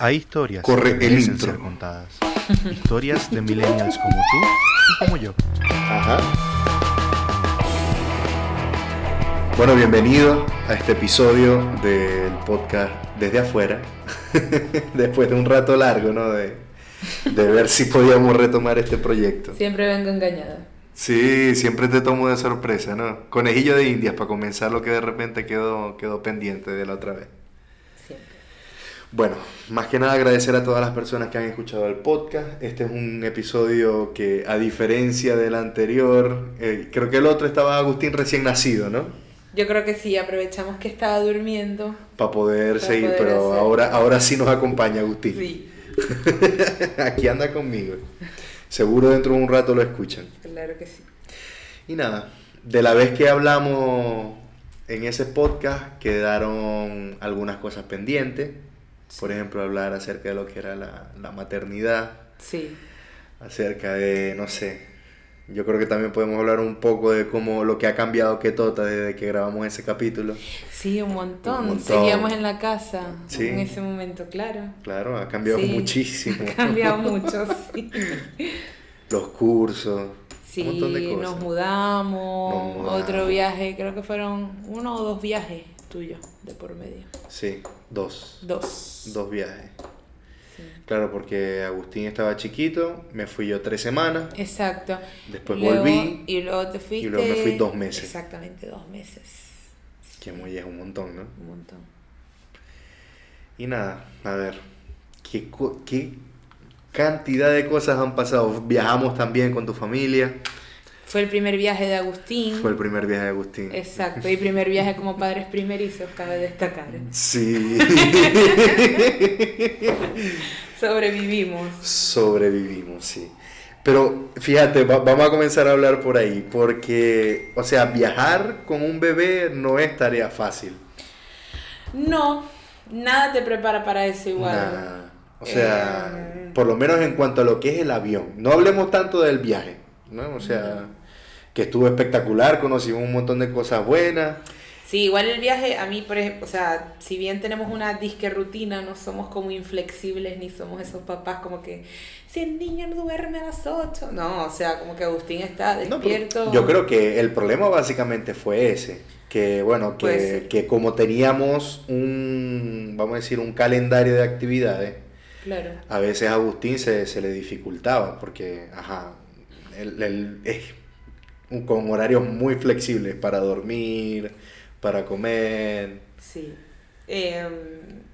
Hay historias Corre que el merecen intro. ser contadas. Historias de millennials como tú y como yo. Ajá. Bueno, bienvenido a este episodio del podcast Desde Afuera. Después de un rato largo, ¿no? De, de ver si podíamos retomar este proyecto. Siempre vengo engañada. Sí, siempre te tomo de sorpresa, ¿no? Conejillo de indias para comenzar lo que de repente quedó, quedó pendiente de la otra vez. Bueno, más que nada agradecer a todas las personas que han escuchado el podcast. Este es un episodio que, a diferencia del anterior, eh, creo que el otro estaba Agustín recién nacido, ¿no? Yo creo que sí, aprovechamos que estaba durmiendo. Para poder seguir, poder pero hacer. ahora, ahora sí nos acompaña Agustín. Sí, Aquí anda conmigo. Seguro dentro de un rato lo escuchan. claro que sí. Y nada, de la vez que hablamos en ese podcast quedaron algunas cosas pendientes. Por ejemplo, hablar acerca de lo que era la, la maternidad, Sí, acerca de, no sé, yo creo que también podemos hablar un poco de cómo lo que ha cambiado Ketota desde que grabamos ese capítulo. sí, un montón. Un montón. Seguíamos en la casa Sí. en ese momento, claro. Claro, ha cambiado Sí, muchísimo. Ha cambiado mucho, sí. Los cursos, Sí, un montón de cosas. nos mudamos, Nos mudamos. otro viaje, creo que fueron uno o dos viajes tuyos de por medio. Sí, dos. Dos. Dos viajes. Sí. Claro, porque Agustín estaba chiquito, me fui yo tres semanas, Exacto. Después Luego- volví, Y luego te fuiste. luego me fui dos meses. Exactamente, dos meses. que muy es un montón, ¿no? Un montón. Y nada, a ver, ¿qué, co- qué cantidad de cosas han pasado? Viajamos también con tu familia, Fue el primer viaje de Agustín. fue el primer viaje de Agustín. Exacto, y primer viaje como padres primerizos, cabe destacar. Sí, Sobrevivimos. sobrevivimos, sí. Pero fíjate, va- vamos a comenzar a hablar por ahí, porque, o sea, viajar con un bebé no es tarea fácil. No, nada te prepara para eso igual. Nah, O sea, Eh. por lo menos en cuanto a lo que es el avión. No hablemos tanto del viaje, ¿no? O sea, que estuvo espectacular, conocimos un montón de cosas buenas. Sí, igual el viaje, a mí, por ejemplo, o sea, si bien tenemos una disque rutina, no somos como inflexibles ni somos esos papás como que si el niño no duerme a las 8. No, o sea, como que Agustín está No, despierto. yo creo que el problema básicamente fue ese. Que bueno, que, ser. que como teníamos un, vamos a decir, un calendario de actividades, Claro. a veces a Agustín se, se le dificultaba porque, ajá, un- con horarios muy flexibles para dormir, para comer. Sí. Eh,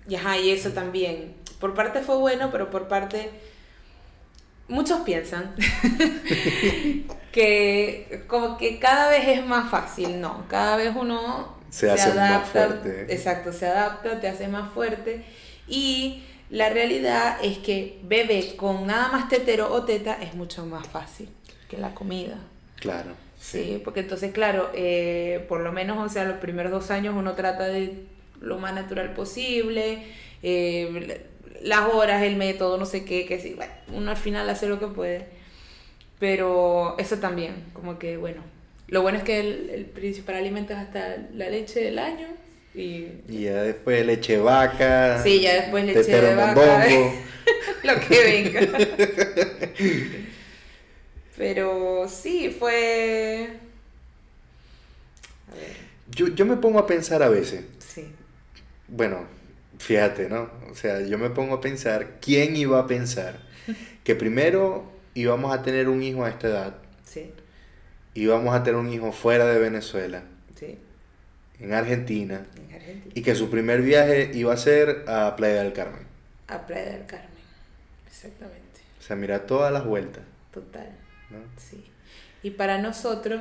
y ajá, y eso también. Por parte fue bueno, pero por parte. Muchos piensan que como que cada vez es más fácil, no, cada vez uno Se hace más fuerte. exacto, se adapta, te hace más fuerte y la realidad es que bebé con nada más tetero o teta es mucho más fácil que la comida. Claro. Sí, porque entonces, claro, eh, por lo menos, o sea, los primeros dos años uno trata de lo más natural posible, eh, las horas, el método, no sé qué, que sí, bueno, uno al final hace lo que puede. Pero eso también, como que, bueno, lo bueno es que el, el principal alimento es hasta la leche del año y Y ya después leche de vaca. Sí, ya después leche de vaca. lo que venga. Pero sí, fue... A ver, Yo, yo me pongo a pensar a veces, sí. bueno, fíjate, ¿no? O sea, yo me pongo a pensar, ¿quién iba a pensar que primero íbamos a tener un hijo a esta edad, Sí, íbamos a tener un hijo fuera de Venezuela, sí, en Argentina, en Argentina. y que su primer viaje iba a ser a Playa del Carmen? A Playa del Carmen. Exactamente. O sea, mira todas las vueltas, Total. ¿No? Sí. Y para nosotros,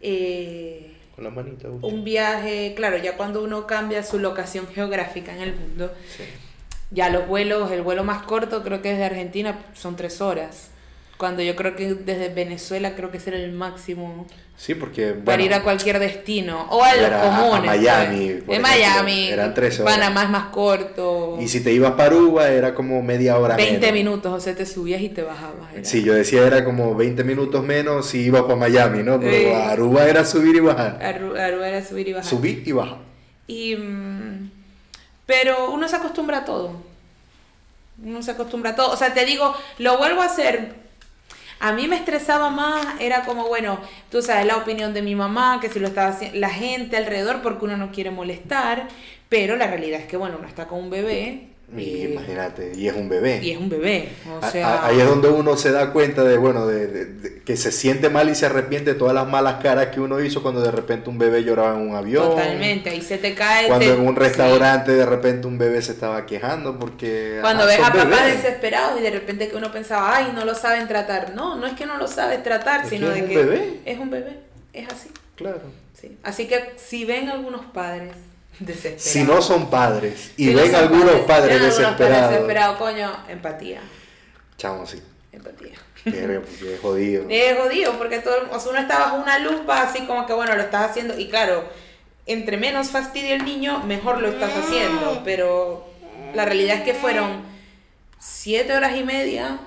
eh, Con la manita. un viaje, claro, ya cuando uno cambia su locación geográfica en el mundo, Sí. ya los vuelos, el vuelo más corto creo que desde Argentina son tres horas. Cuando yo creo que desde Venezuela creo que era el máximo Sí, porque para ir a cualquier destino. O a los Era a- comunes. Miami, En ejemplo, Miami. eran tres horas. Panamá es más corto. y si te ibas para Aruba era como media hora 20 menos. minutos, o sea, te subías y te bajabas. era- Sí, yo decía era como 20 minutos menos si ibas para Miami, ¿no? Pero Sí. Aruba era subir y bajar. Aru- Aruba era subir y bajar. Subir y bajar. Y, mm, pero uno se acostumbra a todo. Uno se acostumbra a todo. O sea, te digo, lo vuelvo a hacer. A mí me estresaba más, era como, bueno, tú sabes la opinión de mi mamá, que si lo estaba haciendo, la gente alrededor, porque uno no quiere molestar, pero la realidad es que, bueno, uno está con un bebé. Y eh, imagínate, y es un bebé. y es un bebé. O sea, Ahí es donde uno se da cuenta de, bueno, de, de- de- que se siente mal y se arrepiente de todas las malas caras que uno hizo cuando de repente un bebé lloraba en un avión. totalmente, ahí se te cae. Cuando te- en un sí. restaurante de repente un bebé se estaba quejando porque... Cuando ajá, ves a papás bebés. desesperados y de repente que uno pensaba, ay, no lo saben tratar. No, no es que no lo sabes tratar, Es sino que es de un que bebé. es un bebé, es así. Claro. Sí. Así que si ven algunos padres. Si no son padres y si no ven son algunos padres, algunos desesperados. desesperados, coño, empatía, Chamo, sí. empatía. Porque es jodido. Es jodido porque todo, o sea, uno está bajo una lupa así como que bueno, lo estás haciendo y claro, entre menos fastidia el niño, mejor lo estás haciendo, pero la realidad es que fueron siete horas y media.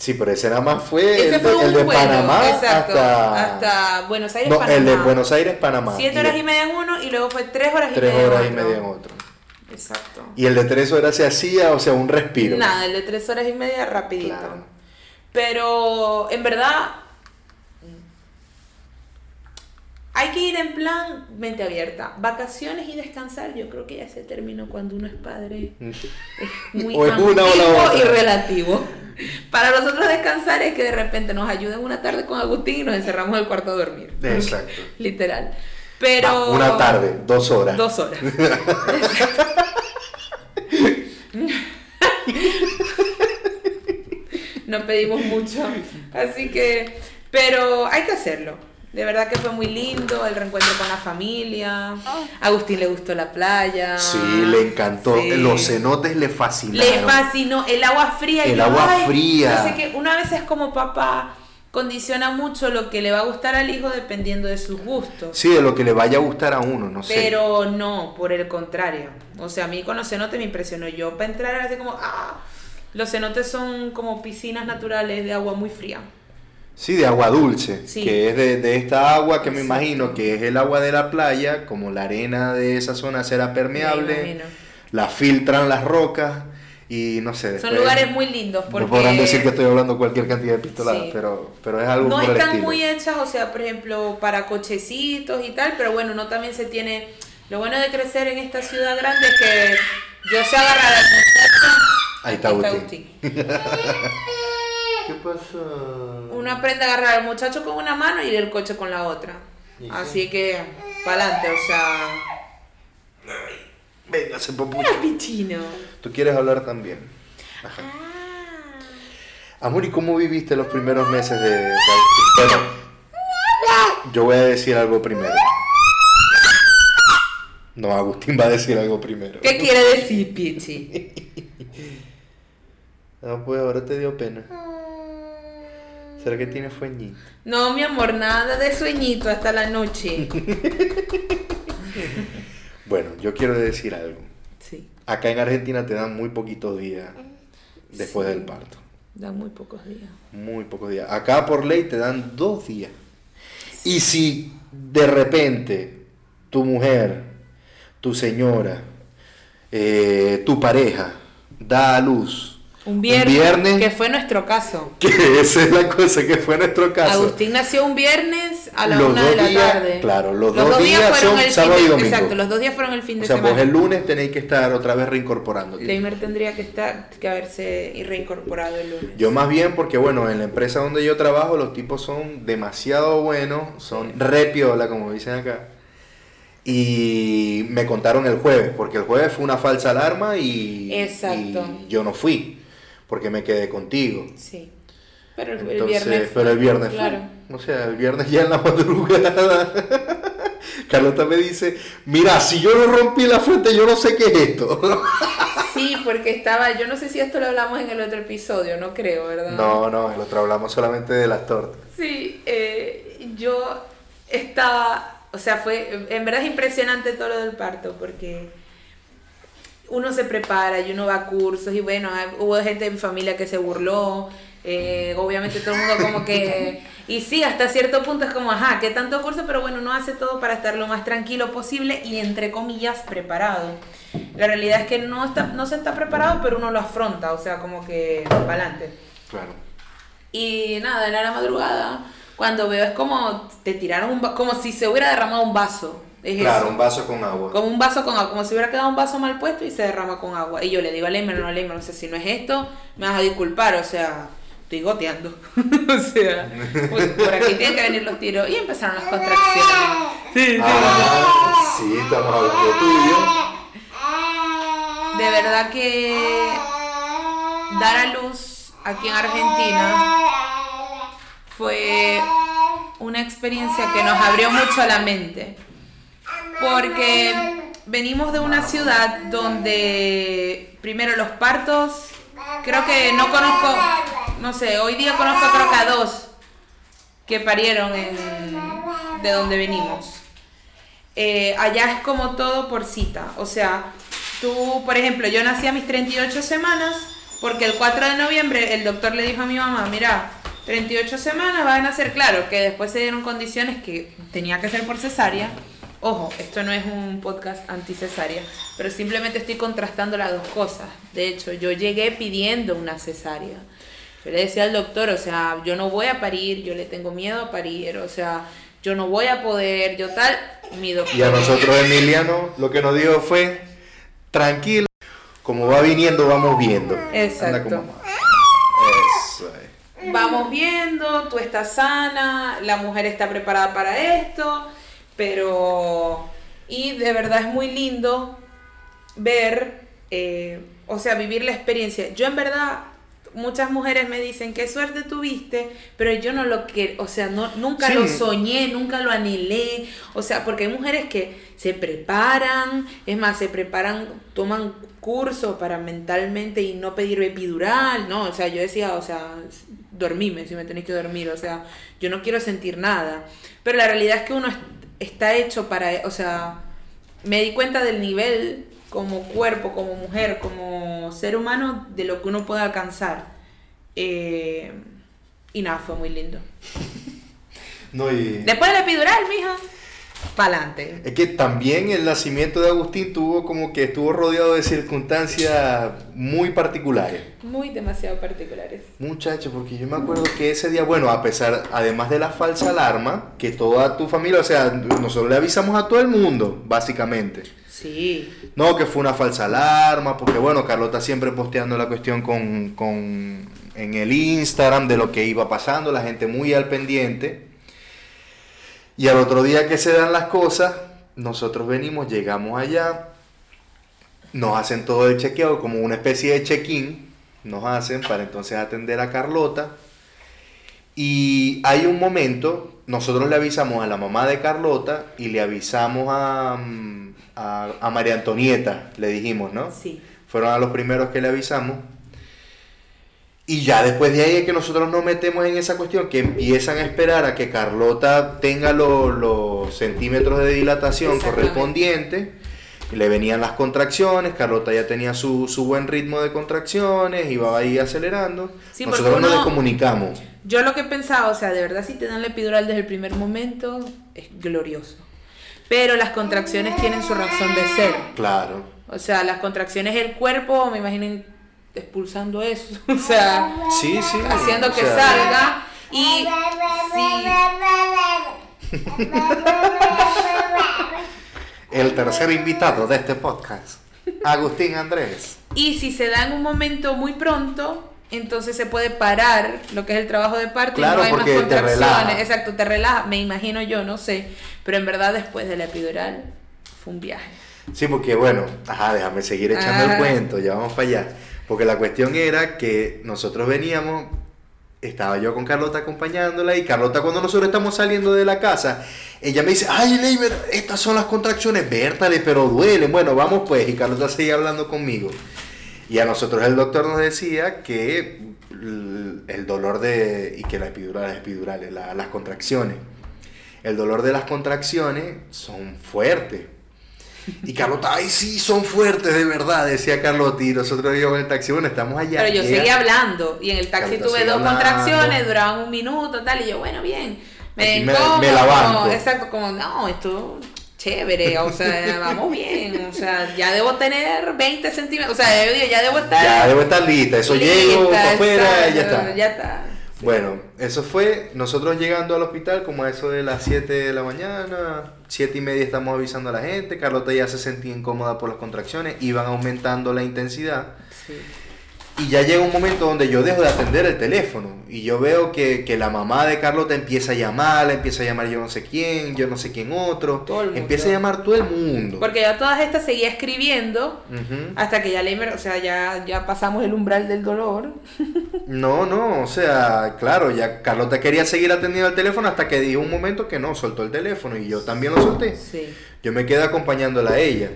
Sí, pero ese nada más fue Ese el, fue de, un el de vuelo, Panamá exacto, hasta... hasta Buenos Aires, No, Panamá. el de Buenos Aires, Panamá. Siete Y horas y media en uno y luego fue tres horas y Tres media horas en otro. media en otro. Exacto. Y el de tres horas se hacía, o sea, un respiro. Nada, el de tres horas y media rapidito. Claro. Pero en verdad hay que ir en plan mente abierta. Vacaciones y descansar, yo creo que ya se terminó cuando uno es padre. Es muy O es una o la otra. y relativo. Para nosotros descansar es que de repente nos ayuden una tarde con Agustín y nos encerramos en el cuarto a dormir. Exacto. Literal. Pero Ah, una tarde, dos horas. Dos horas. no pedimos mucho. Así que, pero hay que hacerlo. De verdad que fue muy lindo el reencuentro con la familia. A Agustín le gustó la playa. Sí, le encantó. Sí. Los cenotes le fascinaron. Le fascinó el agua fría. y El yo, agua "Ay", fría. No sé qué, una vez es como papá condiciona mucho lo que le va a gustar al hijo dependiendo de sus gustos. Sí, de lo que le vaya a gustar a uno, no sé. Pero no, por el contrario. O sea, a mí con los cenotes me impresionó. Yo para entrar era así como, ah, los cenotes son como piscinas naturales de agua muy fría. Sí, de agua dulce, Sí. que es de, de esta agua que me Exacto. imagino que es el agua de la playa, como la arena de esa zona será Me permeable, la filtran las rocas y no sé. Son lugares muy lindos porque... No podrán decir que estoy hablando cualquier cantidad de pistoladas, Sí. pero, pero es algo no por el están estilo. muy hechas, o sea, por ejemplo, para cochecitos y tal, pero bueno, uno también se tiene... Lo bueno de crecer en esta ciudad grande es que yo sé agarrar al muchacho... Ahí está Agustín. ¿Qué pasa? Uno aprende a agarrar al muchacho con una mano y el coche con la otra. Sí. Así que, para adelante, o sea... Venga, se pichino. Tú quieres hablar también. Ajá. Ah. Amor, ¿y cómo viviste los primeros meses de? Bueno, yo voy a decir algo primero. No, Agustín va a decir algo primero. ¿Qué quiere decir, Pichi? No, pues ahora te dio pena. ¿Será que tienes fueñito? No, mi amor, nada de sueñito hasta la noche. Bueno, yo quiero decir algo. Sí, Acá en Argentina te dan muy poquitos días después Sí. del parto. da muy pocos días. Muy pocos días. Acá por ley te dan dos días. Y si de repente tu mujer, tu señora, eh, tu pareja da a luz Un viernes, viernes, que fue nuestro caso. que esa es la cosa que fue nuestro caso. Agustín nació un viernes a la Los una de la días, tarde. claro, los dos días fueron son el sábado fin y de, domingo. Exacto, los dos días fueron el fin o de sea, semana. vos el lunes tenéis que estar otra vez reincorporándote. Leimer tendría que estar, que haberse y reincorporado el lunes. Yo más bien porque, bueno, en la empresa donde yo trabajo los tipos son demasiado buenos, son re piola, como dicen acá. Y me contaron el jueves, porque el jueves fue una falsa alarma y, Exacto. y yo no fui, porque me quedé contigo. Sí. Pero el, viernes. pero el viernes Claro. fue. O sea, el viernes ya en la madrugada. Carlota me dice, mira, si yo no rompí la fuente, yo no sé qué es esto. Sí, porque estaba, yo no sé si esto lo hablamos en el otro episodio, no creo, ¿verdad? no, no, el otro hablamos solamente de las tortas. Sí, eh, yo estaba, o sea, fue, en verdad es impresionante todo lo del parto, porque uno se prepara y uno va a cursos y bueno, hubo gente de mi familia que se burló, eh, obviamente todo el mundo como que, y sí, hasta cierto punto es como, ajá, ¿qué tanto curso? Pero bueno, uno hace todo para estar lo más tranquilo posible y entre comillas preparado. La realidad es que no, está, no se está preparado, pero uno lo afronta, o sea, como que para adelante. Claro. Y nada, en la madrugada, cuando veo es como te tiraron un como si se hubiera derramado un vaso. Es Claro, eso. un vaso con agua. Como un vaso con agua, como si hubiera quedado un vaso mal puesto y se derrama con agua. Y yo le digo a Leimer, no, Leimer, o sea, si no es esto, me vas a disculpar, o sea, estoy goteando. o sea, por, por aquí tienen que venir los tiros. Y empezaron las contracciones. Sí, sí. Ah, sí, estamos hablando tuyo. De verdad que dar a luz aquí en Argentina fue una experiencia que nos abrió mucho la mente. Porque venimos de una ciudad donde primero los partos, creo que no conozco, no sé, hoy día conozco creo que a dos que parieron en, de donde venimos. Eh, allá es como todo por cita. O sea, tú, por ejemplo, yo nací a mis 38 semanas porque el 4 de noviembre el doctor le dijo a mi mamá, mira, 38 semanas van a ser claro que después se dieron condiciones que tenía que ser por cesárea. Ojo, esto no es un podcast anti cesárea, pero simplemente estoy contrastando las dos cosas. De hecho, yo llegué pidiendo una cesárea. Yo le decía al doctor, o sea, yo no voy a parir, yo le tengo miedo a parir, o sea, yo no voy a poder, yo tal, mi doctor. Y a nosotros, Emiliano, lo que nos dijo fue, tranquilo, como va viniendo, vamos viendo. Exacto. Eso. Vamos viendo, tú estás sana, la mujer está preparada para esto, pero... Y de verdad es muy lindo ver, eh, o sea, vivir la experiencia. Yo en verdad, muchas mujeres me dicen, qué suerte tuviste, pero yo no lo que, o sea, no, nunca Sí. lo soñé, nunca lo anhelé, o sea, porque hay mujeres que se preparan, es más, se preparan, toman cursos para mentalmente y no pedir epidural, no, o sea, yo decía, o sea, dormime si me tenéis que dormir, o sea, yo no quiero sentir nada, pero la realidad es que uno está hecho para, o sea, me di cuenta del nivel como cuerpo, como mujer, como ser humano, de lo que uno puede alcanzar. Eh, y nada, fue muy lindo. No, y... Después de la epidural, mija, pa'lante. Es que también el nacimiento de Agustín tuvo como que estuvo rodeado de circunstancias muy particulares. Muy demasiado particulares. Muchacho, porque yo me acuerdo que ese día, bueno, a pesar, además de la falsa alarma, que toda tu familia, o sea, nosotros le avisamos a todo el mundo, básicamente. Sí. No, que fue una falsa alarma, porque bueno, Carlota siempre posteando la cuestión con, con- en el Instagram de lo que iba pasando, la gente muy al pendiente. Y al otro día que se dan las cosas, nosotros venimos, llegamos allá, nos hacen todo el chequeo, como una especie de check-in, nos hacen para entonces atender a Carlota. Y hay un momento, nosotros le avisamos a la mamá de Carlota y le avisamos a, mm, a, a María Antonieta, le dijimos, ¿no? Sí. Fueron a los primeros que le avisamos. Y ya después de ahí es que nosotros nos metemos en esa cuestión, que empiezan a esperar a que Carlota tenga lo- los centímetros de dilatación correspondientes. Le venían las contracciones, Carlota ya tenía su, su buen ritmo de contracciones, iba ahí acelerando. Sí, nosotros nos uno- comunicamos. Yo lo que pensaba, o sea, de verdad si te dan la epidural desde el primer momento, es glorioso. Pero las contracciones tienen su razón de ser. Claro. O sea, las contracciones del cuerpo, me imaginen expulsando eso. O sea, Sí, sí. haciendo o que sea, salga. Y si, El tercer invitado de este podcast, Agustín Andrés. y si se da en un momento muy pronto, entonces se puede parar lo que es el trabajo de parto Claro, y no hay más te contracciones. relaja. Exacto, te relaja, me imagino yo, no sé. Pero en verdad después de la epidural fue un viaje. Sí, porque bueno, ajá, déjame seguir echando el cuento, ya vamos para allá. Porque la cuestión era que nosotros veníamos, estaba yo con Carlota acompañándola y Carlota cuando nosotros estamos saliendo de la casa, ella me dice, ay, Leiber, estas son las contracciones, vértale, pero duelen. Bueno, vamos pues, y Carlota seguía hablando conmigo. Y a nosotros el doctor nos decía que el dolor de, y que las epidurales, la- las contracciones, el dolor de las contracciones son fuertes. Y Carlota, ay, sí, son fuertes, de verdad, decía Carlota. Y nosotros íbamos en el taxi, bueno, estamos allá. Pero yo seguía hablando y en el taxi Carlota tuve dos hablando. contracciones, duraban un minuto, tal, y yo, bueno, bien. Me me- la banco. Exacto, como, no, esto chévere, o sea, vamos bien, o sea, ya debo tener 20 centímetros, o sea, yo digo, ya debo estar... Ya debo estar lista, eso llego para afuera y ya está. Ya está. Bueno, eso fue nosotros llegando al hospital como a eso de las 7 de la mañana, 7 y media estamos avisando a la gente, Carlota ya se sentía incómoda por las contracciones, iban aumentando la intensidad. Sí. Y ya llega un momento donde yo dejo de atender el teléfono y yo veo que, la mamá de Carlota empieza a llamar, empieza a llamar yo no sé quién, yo no sé quién otro, empieza a llamar todo el mundo. Porque ya todas estas seguía escribiendo hasta que ya le, o sea, ya, ya pasamos el umbral del dolor. No, no, o sea, claro, ya Carlota quería seguir atendiendo el teléfono hasta que dijo un momento que no, soltó el teléfono y yo también lo solté. Yo me quedé acompañándola a ella.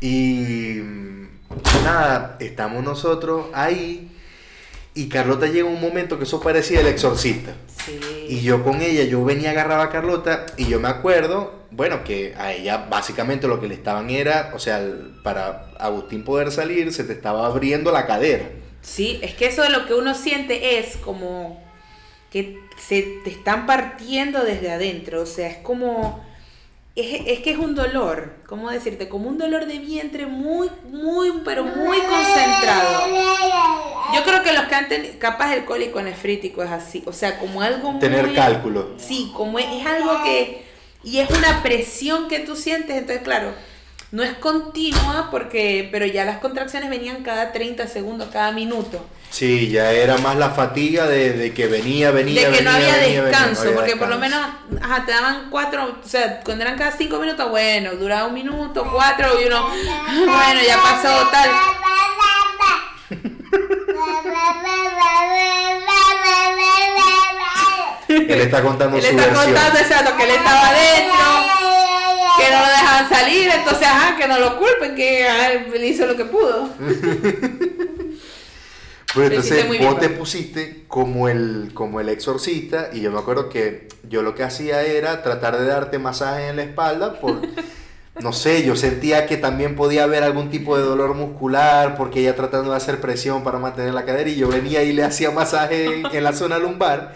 Y nada, estamos nosotros ahí. Y Carlota llega un momento que eso parecía el exorcista. Y yo con ella, yo venía agarraba a Carlota y yo me acuerdo, bueno, que a ella básicamente lo que le estaban era, o sea, para Agustín poder salir, se te estaba abriendo la cadera. Sí, es que eso de lo que uno siente es como que se te están partiendo desde adentro, o sea, es como es, que es un dolor, ¿cómo decirte? Como un dolor de vientre muy, muy, pero muy concentrado. Yo creo que los que han tenido, capaz el cólico nefrítico es así, o sea, como algo Tener cálculo. Sí, como es, es algo que, y es una presión que tú sientes, entonces claro, no es continua porque, pero ya las contracciones venían cada 30 segundos, cada minuto. Sí, ya era más la fatiga de, que venía, venía, De que no había descanso, porque por lo menos, ajá, te daban cuatro, o sea, cuando eran cada cinco minutos, bueno, duraba un minuto, cuatro, y uno, bueno, ya pasó tal. él está contando él su está contando, exacto, que él estaba adentro, que no lo dejaban salir, entonces, ajá, que no lo culpen, que él hizo lo que pudo. Pues entonces vos te pusiste como el, como el exorcista y yo me acuerdo que yo lo que hacía era tratar de darte masaje en la espalda por, no sé, yo sentía que también podía haber algún tipo de dolor muscular porque ella tratando de hacer presión para mantener la cadera y yo venía y le hacía masaje en, la zona lumbar.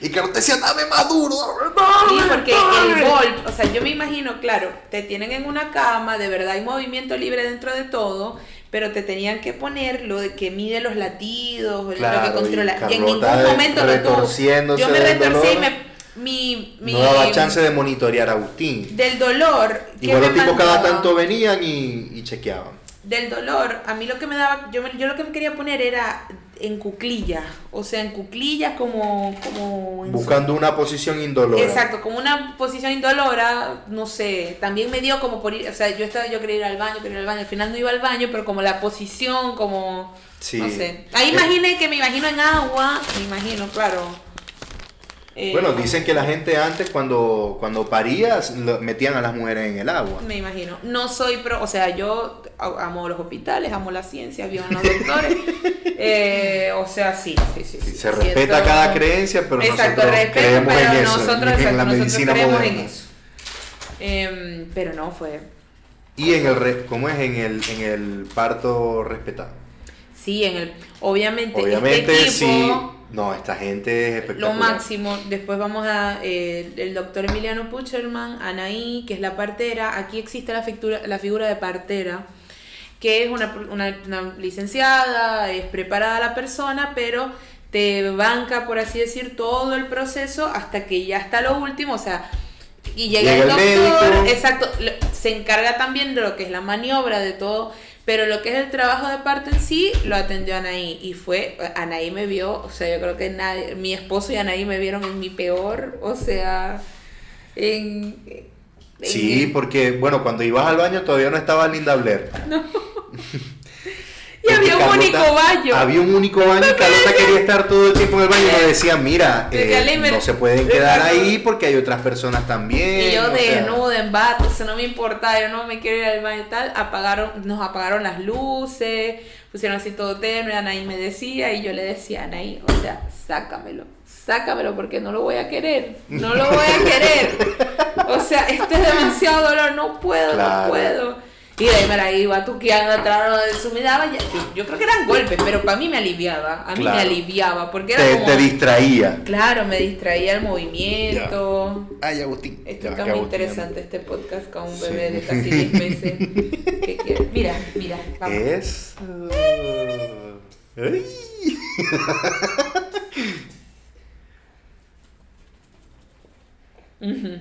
Y te decía, dame más duro, Sí, porque el golpe, o sea, yo me imagino, claro, te tienen en una cama, de verdad hay movimiento libre dentro de todo, pero te tenían que poner lo de que mide los latidos, lo que controla. Y, en ningún momento lo tuvo. Yo me retorcí y me, mi, mi, no daba chance de monitorear a Agustín. Del dolor. Igual los tipos cada tanto venían y, y chequeaban del dolor, a mí lo que me daba, yo, yo lo que me quería poner era en cuclillas, o sea, en cuclillas como... como Buscando una posición indolora. Exacto, como una posición indolora, no sé, también me dio como por ir, o sea, yo estaba, yo quería ir al baño, quería ir al baño, al final no iba al baño, pero como la posición, como... Sí. No sé. Ahí imaginé que me imagino en agua, me imagino, claro eh, bueno, dicen que la gente antes cuando, cuando parías metían a las mujeres en el agua. Me imagino. No soy pro, o sea, yo amo los hospitales, amo la ciencia, vivo en los doctores. Eh, o sea, sí, sí, sí. se respeta cada creencia, pero nosotros creemos en eso, nosotros, en, la medicina creemos en eso. Em, pero no fue. ¿Y en el cómo es en el en el parto respetado? Sí, en el obviamente, este obviamente sí no, esta gente es espectacular. Lo máximo. Después vamos a eh, el doctor Emiliano Pucherman, Anaí, que es la partera. Aquí existe la figura, la figura de partera, que es una, una, licenciada, es preparada la persona, pero te banca, por así decir, todo el proceso hasta que ya está lo último. O sea, y llega, el doctor, exacto, se encarga también de lo que es la maniobra, de todo pero lo que es el trabajo de parte en sí, lo atendió Anaí. Y fue, Anaí me vio, o sea, yo creo que nadie, mi esposo y Anaí me vieron en mi peor, o sea, en... sí, porque, bueno, cuando ibas al baño todavía no estaba Linda Blair. No. Y había un único baño. Había un único baño y Carlota quería estar todo el tiempo en el baño y me decía, mira, eh, no se pueden quedar ahí porque hay otras personas también. Y yo desnuda, en bata, eso no me importa, yo no me quiero ir al baño y tal. Apagaron, nos apagaron las luces, pusieron así todo tenue, Anaí me decía y yo le decía, Anaí, o sea, sácamelo, sácamelo porque no lo voy a querer, no lo voy a querer. o sea, este es demasiado dolor, no puedo, no puedo. Y de ahí me la iba tuqueando atrás de su me daba, ya- yo, yo creo que eran golpes, pero para mí me aliviaba, a mí Claro. me aliviaba, porque era Te, como, te distraía. claro, me distraía el movimiento. Ay, Agustín. Esto está muy interesante este podcast con un Sí. bebé de casi 10 meses. ¿Qué quieres? Mira, mira, vamos. Es. Ay. Ujú.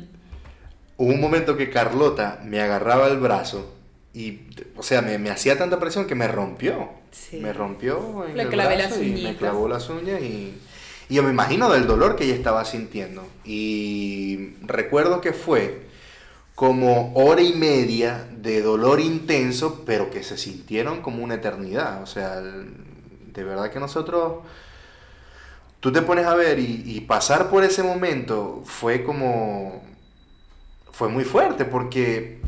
Hubo un momento que Carlota me agarraba el brazo y, o sea, me, me hacía tanta presión que me rompió. Sí. Me rompió en Le el clavé brazo las y me clavó las uñas y, y yo me imagino del dolor que ella estaba sintiendo. Y recuerdo que fue como hora y media de dolor intenso, pero que se sintieron como una eternidad. O sea, de verdad que nosotros tú te pones a ver y, y pasar por ese momento fue como fue muy fuerte porque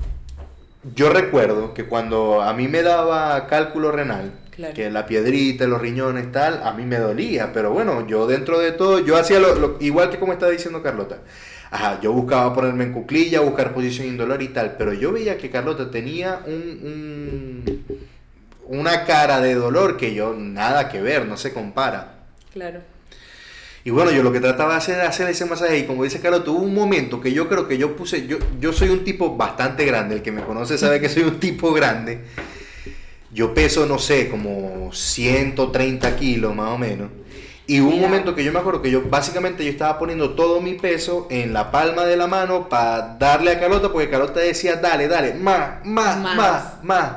yo recuerdo que cuando a mí me daba cálculo renal Claro. que la piedrita los riñones tal a mí me dolía pero bueno yo dentro de todo yo hacía lo, lo- igual que como estaba diciendo Carlota Ajá, yo buscaba ponerme en cuclilla, buscar posición indolor y tal, pero yo veía que Carlota tenía un, un- una cara de dolor que yo nada que ver, no se compara. Claro. Y bueno, yo lo que trataba de hacer era hacer ese masaje y como dice Carlos, tuvo un momento que yo creo que yo puse, yo, yo soy un tipo bastante grande, el que me conoce sabe que soy un tipo grande. Yo peso, no sé, como 130 kilos más o menos. Y hubo un momento que yo me acuerdo que yo básicamente yo estaba poniendo todo mi peso en la palma de la mano para darle a Carlota, porque Carlota decía, dale, dale, más, más, Más. más, más.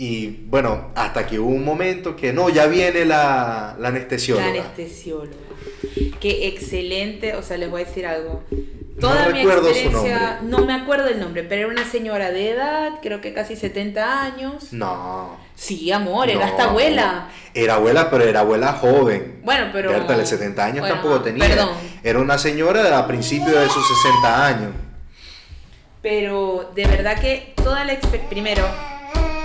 Y bueno, hasta que hubo un momento que no, ya viene la, la anestesióloga. La anestesióloga. Qué excelente, o sea, les voy a decir algo. Toda No mi recuerdo su experiencia, no me acuerdo el nombre, pero era una señora de edad, creo que casi 70 años. No. Sí, amor, era no. hasta abuela. Era abuela, pero era abuela joven. Bueno, pero. Berta, de 70 años Bueno, tampoco tenía. Perdón, Era una señora a principios de sus 60 años. pero de verdad que toda la experiencia. Primero,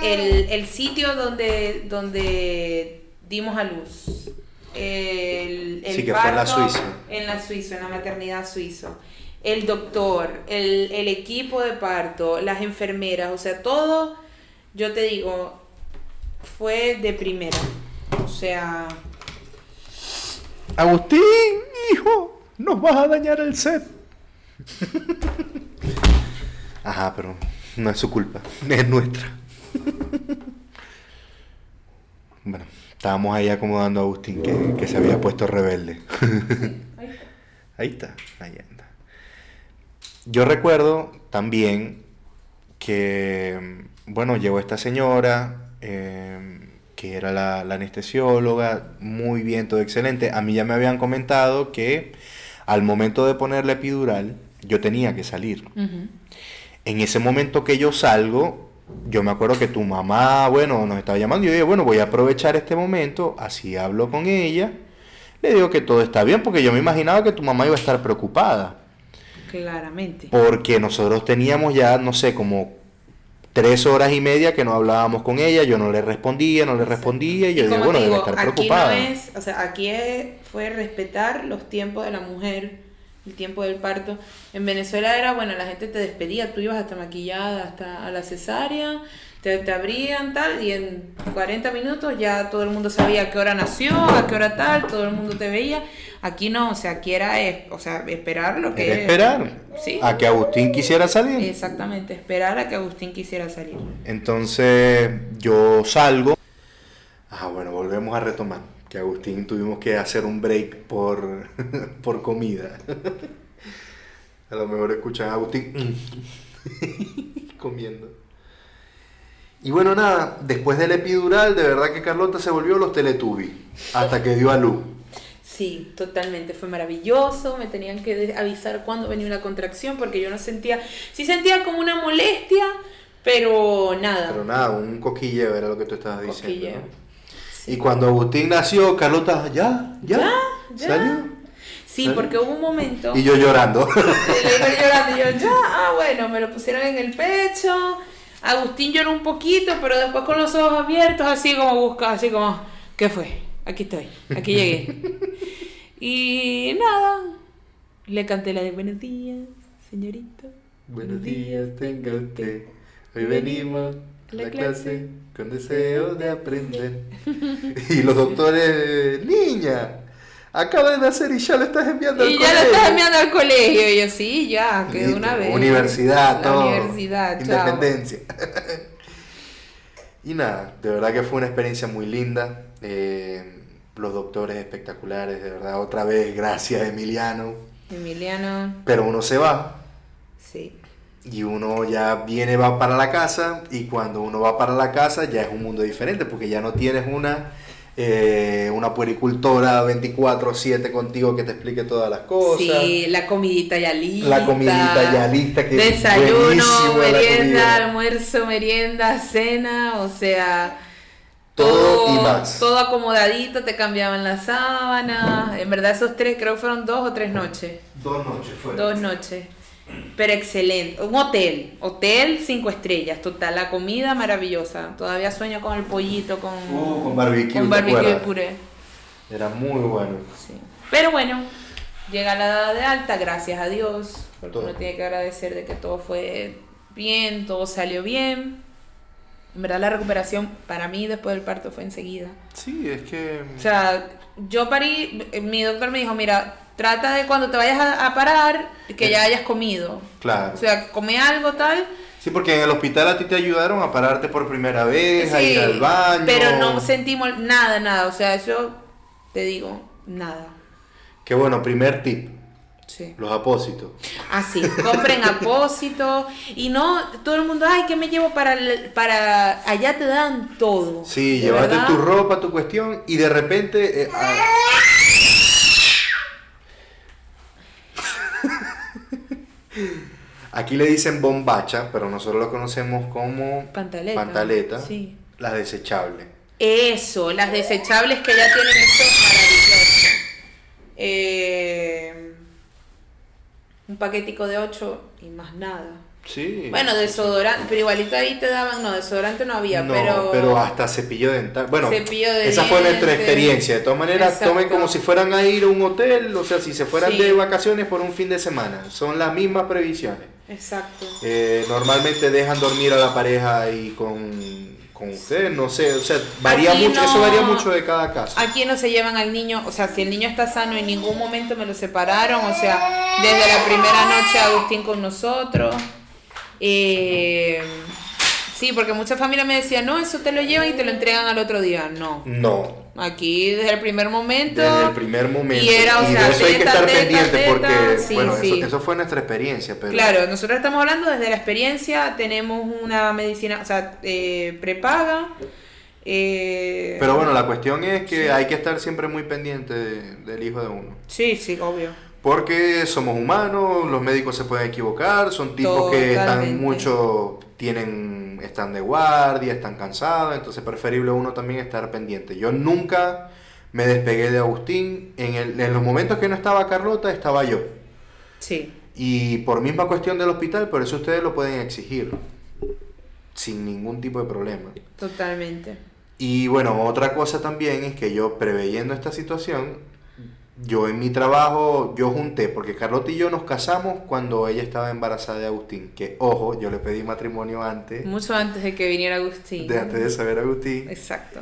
el, el sitio donde, donde dimos a luz. El, el Sí, que fue en la parto Suiza. En la Suiza, en la maternidad suizo. El doctor, el, el equipo de parto, las enfermeras, o sea, todo, yo te digo, fue de primera. O sea, Agustín, hijo, nos vas a dañar el set. Ajá, pero no es su culpa, es nuestra. Bueno, estábamos ahí acomodando a Agustín que, que se había puesto rebelde. Ahí está, ahí anda. Yo recuerdo también que, bueno, llegó esta señora, eh, que era la, la anestesióloga, muy bien, todo excelente. A mí ya me habían comentado que al momento de poner la epidural, yo tenía que salir. En ese momento que yo salgo, yo me acuerdo que tu mamá, bueno, nos estaba llamando y yo dije, bueno, voy a aprovechar este momento, así hablo con ella, le digo que todo está bien, porque yo me imaginaba que tu mamá iba a estar preocupada, claramente. porque nosotros teníamos ya, no sé, como tres horas y media que no hablábamos con ella, yo no le respondía, no le respondía, y yo Y dije, como bueno, debe digo, estar aquí preocupada. no es, o sea, aquí es- fue respetar los tiempos de la mujer, el tiempo del parto. En Venezuela era, bueno, la gente te despedía, tú ibas hasta maquillada, hasta a la cesárea, te, te abrían tal, y en 40 minutos ya todo el mundo sabía a qué hora nació, a qué hora tal, todo el mundo te veía. Aquí no, o sea, aquí era, o sea, esperar lo que Era esperar Sí. a que Agustín quisiera salir. Exactamente, esperar a que Agustín quisiera salir. Entonces yo salgo. Ah, bueno, volvemos a retomar. Que Agustín tuvimos que hacer un break por, por comida. A lo mejor escuchan a Agustín comiendo. Y bueno, nada, después del epidural, de verdad que Carlota se volvió los Teletubbies. Hasta que dio a luz. Sí, totalmente, fue maravilloso, me tenían que avisar cuando venía una contracción porque yo no sentía, sí sentía como una molestia, pero nada. Pero nada, un coquilleo era lo que tú estabas diciendo. Y cuando Agustín nació, Carlota, ya, ya, Ya, ya. salió. Sí, porque hubo un momento... Y yo llorando. Y le iba llorando y yo, ya, ah, bueno, me lo pusieron en el pecho. Agustín lloró un poquito, pero después con los ojos abiertos, así como busca, así como, ¿qué fue? Aquí estoy, aquí llegué. y nada, le canté la de buenos días, señorito. Buenos días, tenga usted. Hoy venimos la La clase clase. con deseo de aprender. y los doctores, niña, acaba de nacer y ya lo estás enviando al Y ya lo colegio". estás enviando al colegio. Y yo, sí, ya, que de una vez. Universidad, La todo. universidad. Independencia. y nada, de verdad que fue una experiencia muy linda. eh, los doctores espectaculares, de verdad. Otra vez, gracias Emiliano. Emiliano, Pero uno se va. Y uno ya viene, va para la casa. Y cuando uno va para la casa ya es un mundo diferente porque ya no tienes una. eh, una puericultora 24/7 contigo que te explique todas las cosas. Sí, la comidita ya lista. La comidita ya lista, que es Desayuno, merienda, almuerzo, merienda, cena, o sea. Todo y más. Todo acomodadito, te cambiaban las sábanas. En verdad, esos tres, creo que fueron dos o tres noches. Dos noches fueron. Dos noches. Pero excelente. Un hotel. Hotel cinco estrellas. Total. La comida maravillosa. Todavía sueño con el pollito, con, Uh, con barbecue. Era muy bueno. Sí. Pero bueno, llega la edad de alta, gracias a Dios. Porque Todo. uno tiene que agradecer de que todo fue bien, todo salió bien. En verdad la recuperación para mí después del parto fue enseguida. Sí, es que. O sea, yo parí, mi doctor me dijo, mira, trata de cuando te vayas a, a parar, que ya hayas comido. claro. O sea, come algo tal. Sí, porque en el hospital a ti te ayudaron a pararte por primera vez, a ir al baño. Pero no sentimos nada, nada. O sea, eso te digo, nada. Qué bueno, primer tip: Sí. los apósitos. Así, compren apósito y no todo el mundo, ay, ¿qué me llevo para el- para allá te dan todo? Sí, ¿De llévate verdad? tu ropa, tu cuestión, y de repente. eh, ah. Aquí le dicen bombacha, pero nosotros lo conocemos como Pantaleta. pantaleta, Sí. las desechables. Eso, las desechables que ya tienen esto maravilloso. Eh, un paquetico de 8 y más nada. Sí. Bueno, desodorante, pero igualito ahí te daban, no, desodorante no había, No, pero... hasta cepillo dental. Bueno, Cepillo de esa fue nuestra experiencia. De todas maneras, Exacto. tomen como si fueran a ir a un hotel, o sea, si se fueran Sí. de vacaciones por un fin de semana. Son las mismas previsiones. Exacto. Eh, normalmente dejan dormir a la pareja ahí con, con ustedes, no sé, o sea, varía Aquí mucho, no- eso varía mucho de cada caso. Aquí no se llevan al niño, o sea, si el niño está sano, en ningún momento me lo separaron, o sea, desde la primera noche Agustín con nosotros. Eh, sí, porque muchas familias me decían, no, eso te lo llevan y te lo entregan al otro día. No, No, aquí desde el primer momento. desde el primer momento. Y era, o sea, de eso hay que estar teta, pendiente teta, porque, sí, bueno, sí. Eso, eso fue nuestra experiencia, pero... Claro, nosotros estamos hablando desde la experiencia, tenemos una medicina, o sea, eh, prepaga. eh, Pero bueno, la cuestión es que Sí. hay que estar siempre muy pendiente de- del hijo de uno. Sí, sí, obvio. Porque somos humanos, los médicos se pueden equivocar, son tipos que están mucho, tienen, están de guardia, están cansados, entonces es preferible uno también estar pendiente. Yo nunca me despegué de Agustín, en, el- en los momentos que no estaba Carlota estaba yo. Sí. Y por misma cuestión del hospital, por eso ustedes lo pueden exigir, sin ningún tipo de problema. Totalmente. Y bueno, otra cosa también es que yo preveyendo esta situación, yo en mi trabajo, yo junté, porque Carlota y yo nos casamos cuando ella estaba embarazada de Agustín, que ojo, yo le pedí matrimonio antes, Mucho antes de que viniera Agustín. de antes de saber Agustín, Exacto.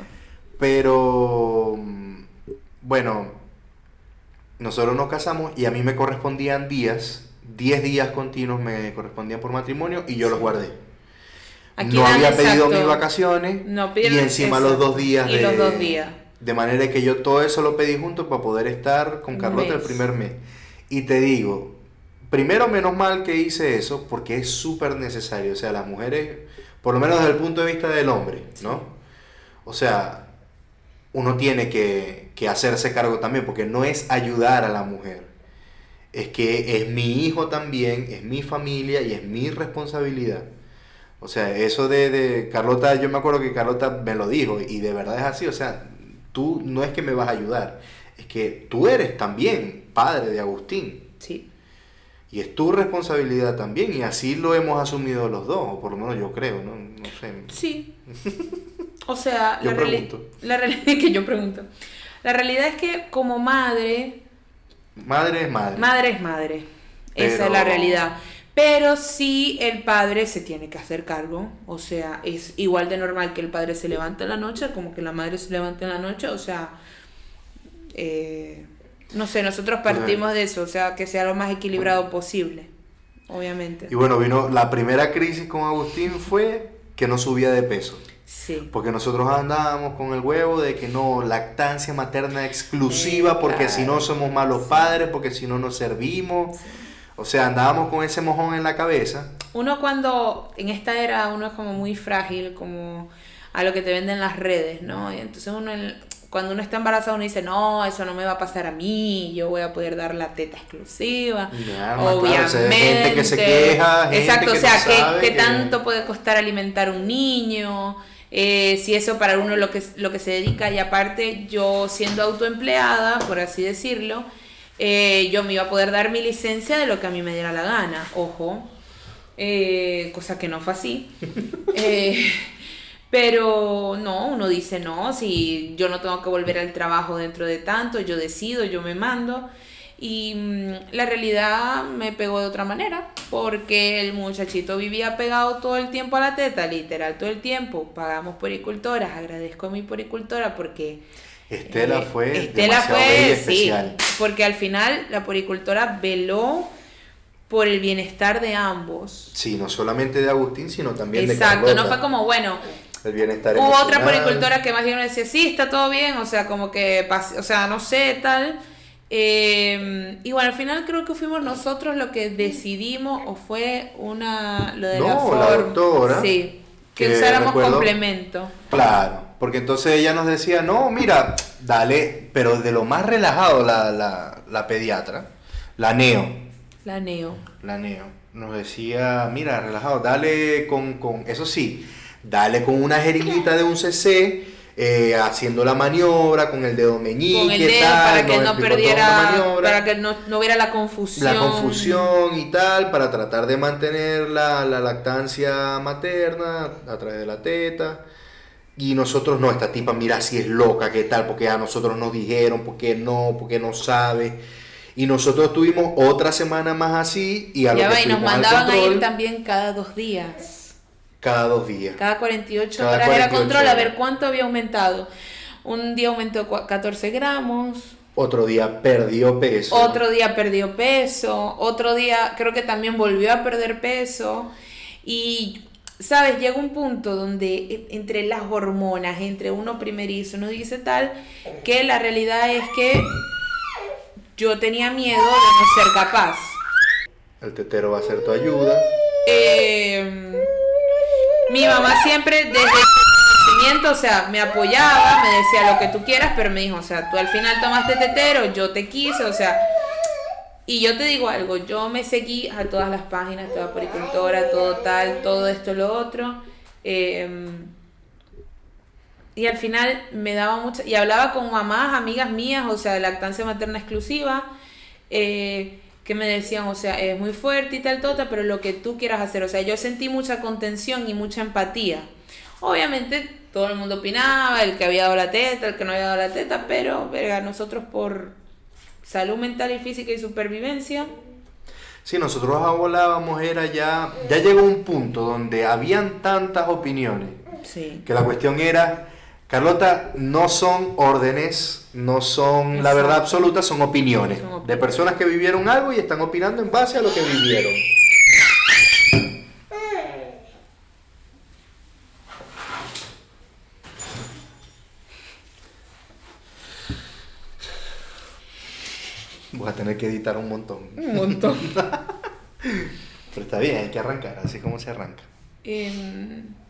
pero mm, bueno, nosotros nos casamos y a mí me correspondían días, 10 días continuos me correspondían por matrimonio y yo los guardé. Aquí no había pedido mis vacaciones No, y encima los dos días Y de, los dos días. De manera que yo todo eso lo pedí junto para poder estar con Carlota el primer mes. Y te digo primero menos mal que hice eso porque es súper necesario. O sea las mujeres por lo menos desde el punto de vista del hombre no o sea uno tiene que, que hacerse cargo también porque no es ayudar a la mujer. Es que es mi hijo también, es mi familia y es mi responsabilidad. O sea, eso de, de Carlota, yo me acuerdo que Carlota me lo dijo y de verdad es así, o sea, tú no es que me vas a ayudar, es que tú eres también padre de Agustín Sí. y es tu responsabilidad también y así lo hemos asumido los dos, o por lo menos yo creo, no, no sé. Sí. O sea, Yo la, pregunto. la realidad es que yo pregunto. La realidad es que como madre, Madre es madre. madre es madre. Esa es la realidad. Pero sí el padre se tiene que hacer cargo, o sea, es igual de normal que el padre se levante en la noche como que la madre se levante en la noche, o sea, eh, no sé, nosotros partimos de eso, o sea, que sea lo más equilibrado posible, obviamente. Y bueno, vino la primera crisis con Agustín fue que no subía de peso. Sí. Porque nosotros andábamos con el huevo de que no, lactancia materna exclusiva, porque si no somos malos padres, porque si no nos servimos. O sea, andábamos con ese mojón en la cabeza. Uno cuando, en esta era, uno es como muy frágil, como a lo que te venden las redes, ¿no? Y entonces uno, cuando uno está embarazado, uno dice, no, eso no me va a pasar a mí, yo voy a poder dar la teta exclusiva. Obviamente. gente que se queja, Exacto, o sea, ¿qué, que... tanto puede costar alimentar un niño? Eh, si eso para uno lo que, lo que se dedica y aparte yo siendo autoempleada, por así decirlo, eh, yo me iba a poder dar mi licencia de lo que a mí me diera la gana, ojo, eh, cosa que no fue así. pero no, uno dice no, si yo no tengo que volver al trabajo dentro de tanto, yo decido, yo me mando. Y mm, la realidad me pegó de otra manera, porque el muchachito vivía pegado todo el tiempo a la teta, literal, todo el tiempo. Pagamos poricultoras, agradezco a mi poricultora porque... Estela eh, fue... Estela fue, sí, porque al final la poricultora veló por el bienestar de ambos. Sí, no solamente de Agustín, sino también de Exacto, no fue como, bueno, el bienestar Hubo otra poricultora que más bien decía, sí, está todo bien, o sea, como que, o sea, no sé, tal. Eh, y bueno, al final creo que fuimos nosotros lo que decidimos o fue una lo de la, doctora. Sí que, usáramos complemento. Claro porque entonces ella nos decía no mira dale pero de lo más relajado la, la, la pediatra la neo la neo. La neo nos decía mira relajado dale con, con eso sí dale con una jeringuita de un cc eh, haciendo la maniobra con el dedo meñique para que no perdiera para que no, no, hubiera la confusión. La confusión y tal para tratar de mantener la, la lactancia materna a través de la teta. Y nosotros no, esta tipa mira si es loca, qué tal, porque a nosotros nos dijeron, porque no, porque no sabe. Y nosotros tuvimos otra semana más así y a ya y nos mandaban a ir también cada dos días. Cada dos días. Cada 48 horas era control a ver cuánto había aumentado. Un día aumentó 14 gramos. Otro día perdió peso. Otro día perdió peso. Otro día creo que también volvió a perder peso. Y, ¿sabes? Llega un punto donde e, entre las hormonas, entre uno primerizo, uno dice tal, que la realidad es que yo tenía miedo de no ser capaz. El tetero va a ser tu ayuda. Eh mi mamá siempre desde nacimiento, o sea, me apoyaba, me decía lo que tú quieras, pero me dijo, o sea, tú al final tomaste tetero, yo te quise, o sea, y yo te digo algo, yo me seguí a todas las páginas, toda poricultora, todo tal, todo esto, lo otro. Em, y al final me daba mucha... Y hablaba con mamás, amigas mías, o sea, de lactancia materna exclusiva. Eh, que me decían, o sea, es muy fuerte y tal, tota, pero lo que tú quieras hacer, o sea, yo sentí mucha contención y mucha empatía. Obviamente todo el mundo opinaba, el que había dado la teta, el que no había dado la teta, pero, verga, nosotros por salud mental y física y supervivencia. Sí, nosotros hablábamos, era ya, ya llegó un punto donde habían tantas opiniones, sí. que la cuestión era, Carlota, no son órdenes no son la verdad absoluta, son opiniones, de personas que vivieron algo y están opinando en base a lo que vivieron. Voy a tener que editar un montón. Un montón. Pero está bien, hay que arrancar, así como se arranca. Em,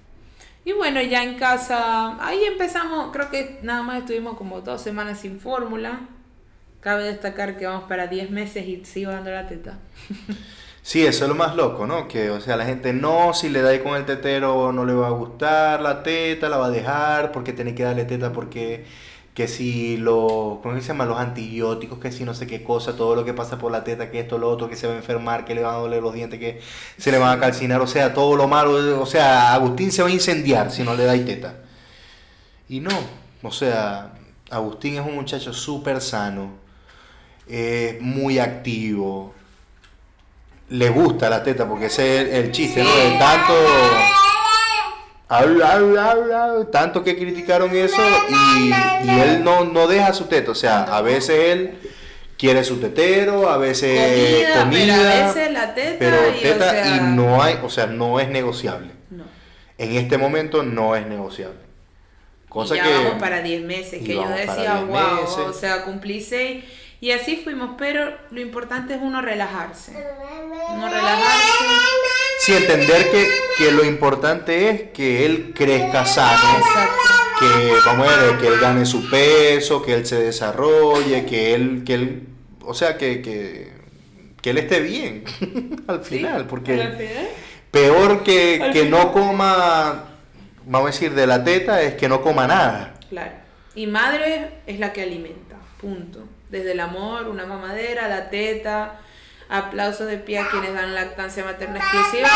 y bueno, ya en casa, ahí empezamos, creo que nada más estuvimos como dos semanas sin fórmula. Cabe destacar que vamos para 10 meses y sigo dando la teta. Sí, eso es lo más loco, ¿no? Que, o sea, la gente no, si le da ahí con el tetero no le va a gustar la teta, la va a dejar porque tiene que darle teta porque que si lo, ¿cómo se llama? Los antibióticos, que si no sé qué cosa, todo lo que pasa por la teta, que esto, lo otro, que se va a enfermar, que le van a doler los dientes, que se le van a calcinar, o sea, todo lo malo, o sea, Agustín se va a incendiar si no le da teta. Y no, o sea, Agustín es un muchacho súper sano, muy activo, le gusta la teta, porque ese es el, chiste, ¿no? De tanto. habla, habla, habla, tanto que criticaron eso y, y él no, no deja su teta. O sea, a veces él quiere su tetero, a veces Comida, comida, pero a veces la teta pero y, o teta sea- y no hay, o sea, no es negociable. No. En este momento no es negociable. Cosa y ya que vamos para 10 meses, que yo decía, 10 wow, meses. o sea, cumplí 6 y así fuimos, pero lo importante es uno relajarse. Uno relajarse. sí entender que, que lo importante es que él crezca sano, Exacto. que vamos a ver, que él gane su peso, que él se desarrolle, que él, que él, o sea, que, que, que él esté bien al final, porque Al final. peor que, que final. no coma, vamos a decir, de la teta es que no coma nada. Claro. Y madre es la que alimenta, punto. Desde el amor, una mamadera, la teta, aplausos de pie a quienes dan lactancia materna exclusiva.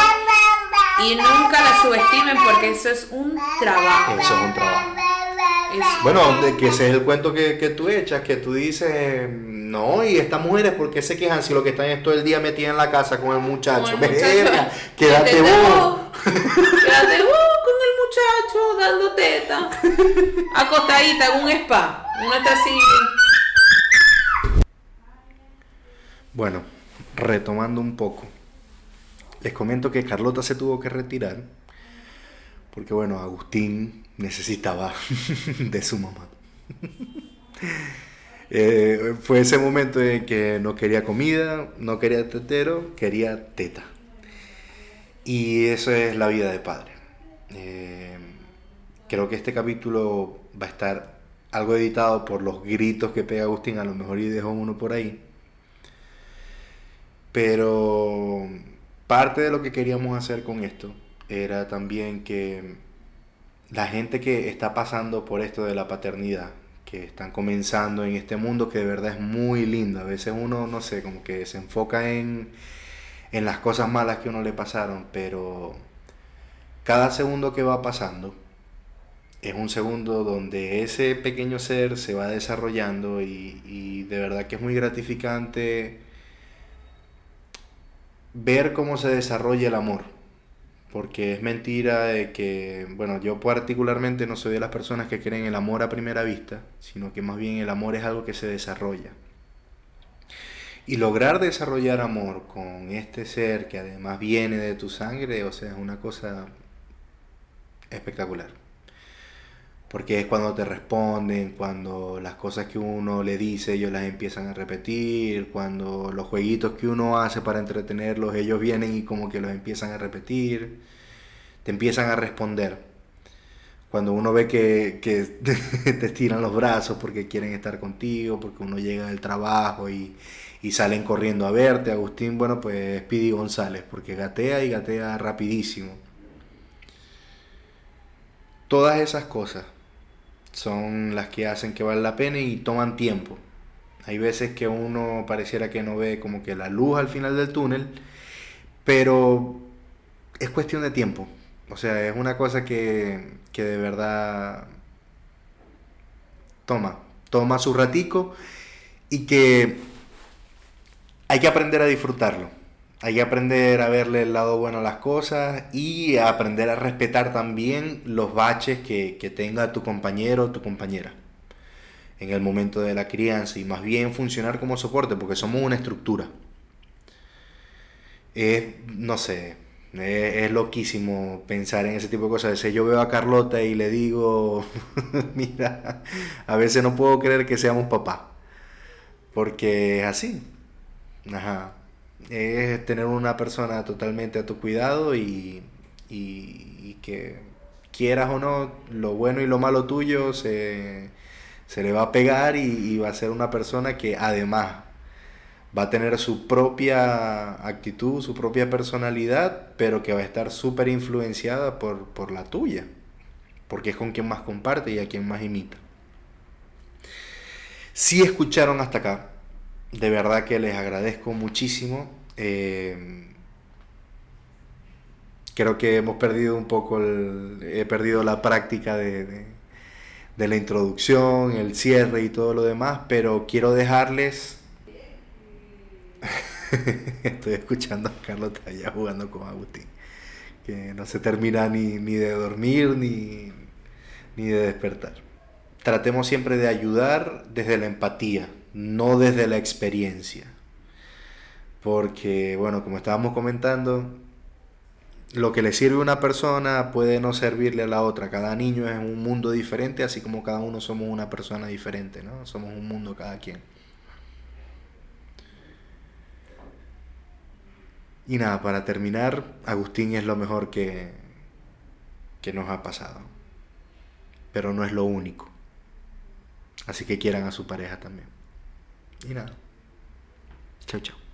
Y nunca la subestimen porque eso es un trabajo. Eso es un trabajo. Es- Bueno, de que ese es el cuento que, que tú echas, que tú dices, no, y estas mujeres, ¿por qué se quejan si lo que están es todo el día metidas en la casa con el muchacho? Con el muchacho. Quédate vos. Quédate vos muchacho dando teta. Acostadita en un spa. Uno está así. Bueno, retomando un poco, les comento que Carlota se tuvo que retirar porque, bueno, Agustín necesitaba de su mamá. Eh, fue ese momento en que no quería comida, no quería tetero, quería teta. Y eso es la vida de padre. Eh, creo que este capítulo va a estar algo editado por los gritos que pega Agustín, a lo mejor y dejó uno por ahí. Pero parte de lo que queríamos hacer con esto era también que la gente que está pasando por esto de la paternidad, que están comenzando en este mundo que de verdad es muy lindo, a veces uno, no sé, como que se enfoca en, en las cosas malas que uno le pasaron, pero cada segundo que va pasando es un segundo donde ese pequeño ser se va desarrollando y, y de verdad que es muy gratificante ver cómo se desarrolla el amor. Porque es mentira de que, bueno, yo particularmente no soy de las personas que creen el amor a primera vista, sino que más bien el amor es algo que se desarrolla. Y lograr desarrollar amor con este ser que además viene de tu sangre, o sea, es una cosa espectacular. Porque es cuando te responden, cuando las cosas que uno le dice ellos las empiezan a repetir, cuando los jueguitos que uno hace para entretenerlos ellos vienen y como que los empiezan a repetir, te empiezan a responder. Cuando uno ve que, que te estiran los brazos porque quieren estar contigo, porque uno llega del trabajo y, y salen corriendo a verte, Agustín, bueno, pues Speedy González, porque gatea y gatea rapidísimo. Todas esas cosas son las que hacen que vale la pena y toman tiempo. Hay veces que uno pareciera que no ve como que la luz al final del túnel, pero es cuestión de tiempo. O sea, es una cosa que, que de verdad toma, toma su ratico y que hay que aprender a disfrutarlo. Hay que aprender a verle el lado bueno a las cosas y aprender a respetar también los baches que, que tenga tu compañero o tu compañera en el momento de la crianza y más bien funcionar como soporte porque somos una estructura. Es, no sé, es, es loquísimo pensar en ese tipo de cosas. A veces yo veo a Carlota y le digo, mira, a veces no puedo creer que seamos papá. Porque es así. Ajá. Es tener una persona totalmente a tu cuidado y, y, y que quieras o no, lo bueno y lo malo tuyo se, se le va a pegar y, va a ser una persona que además va a tener su propia actitud, su propia personalidad, pero que va a estar súper influenciada por, por la tuya, porque es con quien más comparte y a quien más imita. Si escucharon hasta acá, de verdad que les agradezco muchísimo. Eh, creo que hemos perdido un poco, el, he perdido la práctica de, de, de, la introducción, el cierre y todo lo demás, pero quiero dejarles... Estoy escuchando a Carlos allá jugando con Agustín. Que no se termina ni, ni de dormir ni, ni de despertar. Tratemos siempre de ayudar desde la empatía, no desde la experiencia. Porque, bueno, como estábamos comentando, lo que le sirve a una persona puede no servirle a la otra. Cada niño es un mundo diferente, así como cada uno somos una persona diferente, ¿no? Somos un mundo cada quien. Y nada, para terminar, Agustín es lo mejor que, que nos ha pasado. Pero no es lo único. Así que quieran a su pareja también. Y nada. Chao, chao.